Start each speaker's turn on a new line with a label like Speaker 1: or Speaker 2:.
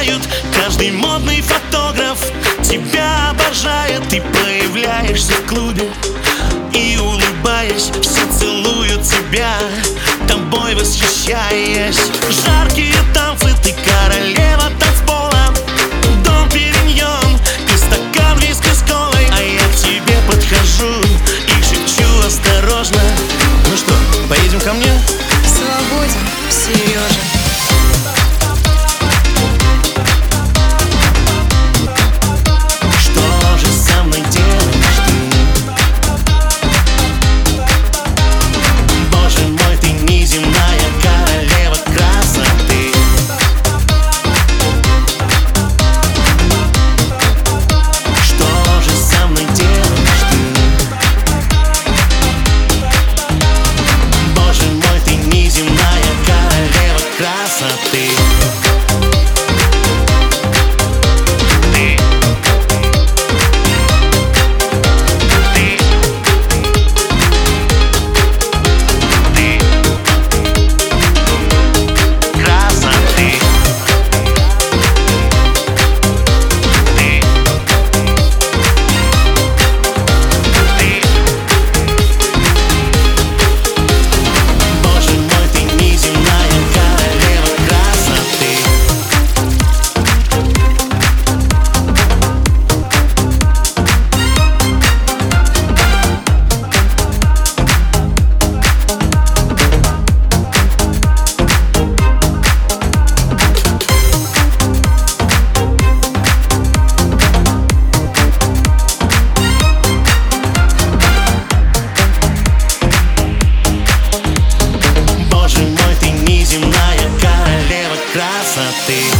Speaker 1: знают Каждый модный фотограф тебя обожает Ты появляешься в клубе и улыбаясь Все целуют тебя, тобой восхищаясь Жаркие танцы, ты королева танцпола Дом Периньон и стакан виски с колой А я к тебе подхожу и шепчу осторожно
Speaker 2: Ну что, поедем ко мне?
Speaker 3: Свободен, Сережа.
Speaker 1: ti.